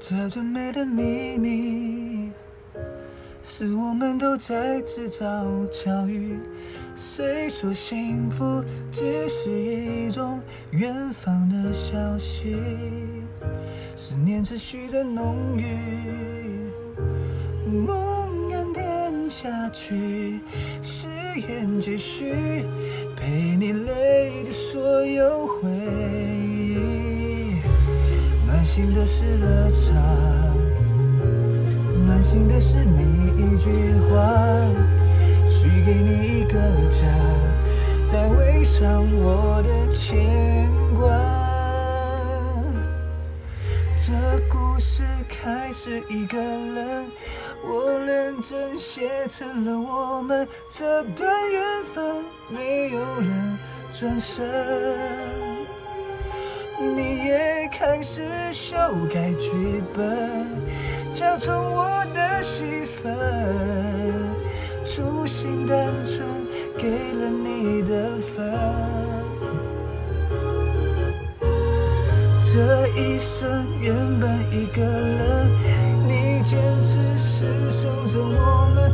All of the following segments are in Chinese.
这最美的秘密，是我们都在制造巧遇。谁说幸福只是一种远方的消息？思念持续着浓郁，梦魇甜下去，誓言继续，陪你泪的所有回忆。满心的是热茶，暖心的是你一句话。许给你一个家，再围上我的牵挂。这故事开始一个人，我认真写成了我们这段缘分，没有人转身。你也开始修改剧本，假装我的戏份。初心单纯，给了你的分。这一生原本一个人，你坚持是守着我们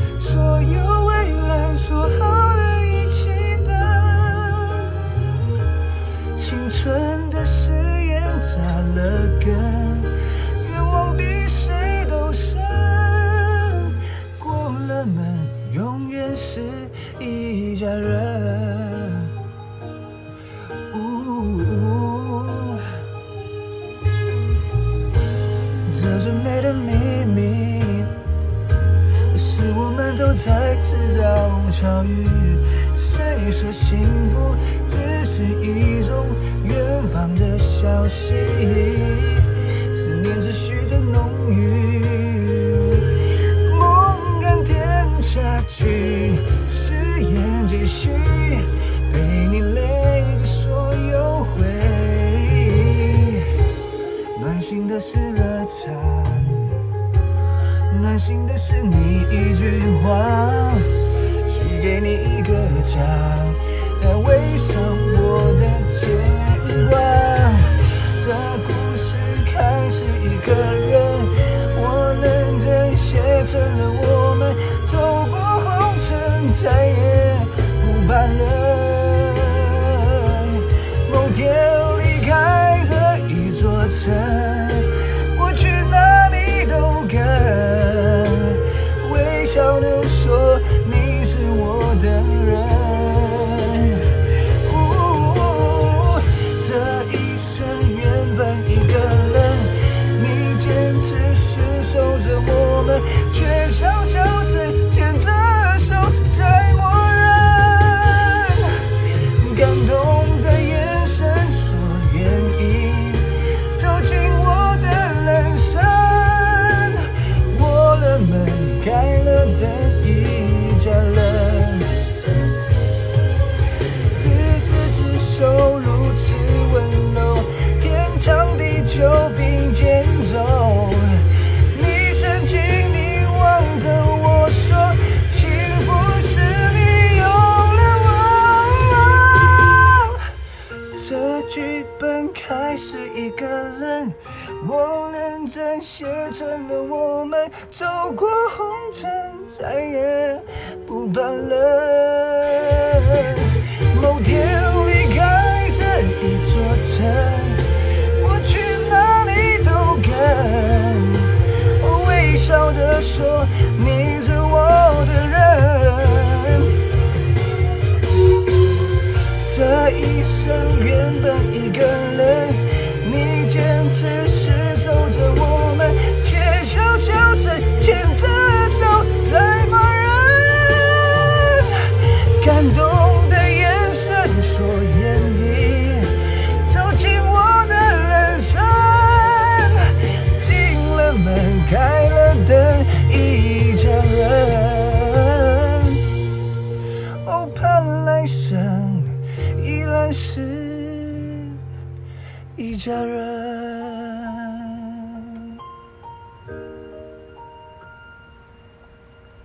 我们都在制造巧遇。谁说幸福只是一种远方的消息？家，再围上说你是我的人。走。你深情凝望着我说。幸福是你有了我，这剧本开始一个人，我认真写成了我们走过红尘，再也不怕冷。一生原本一个人，你坚持厮守着我们，却悄悄地牵着是一家人。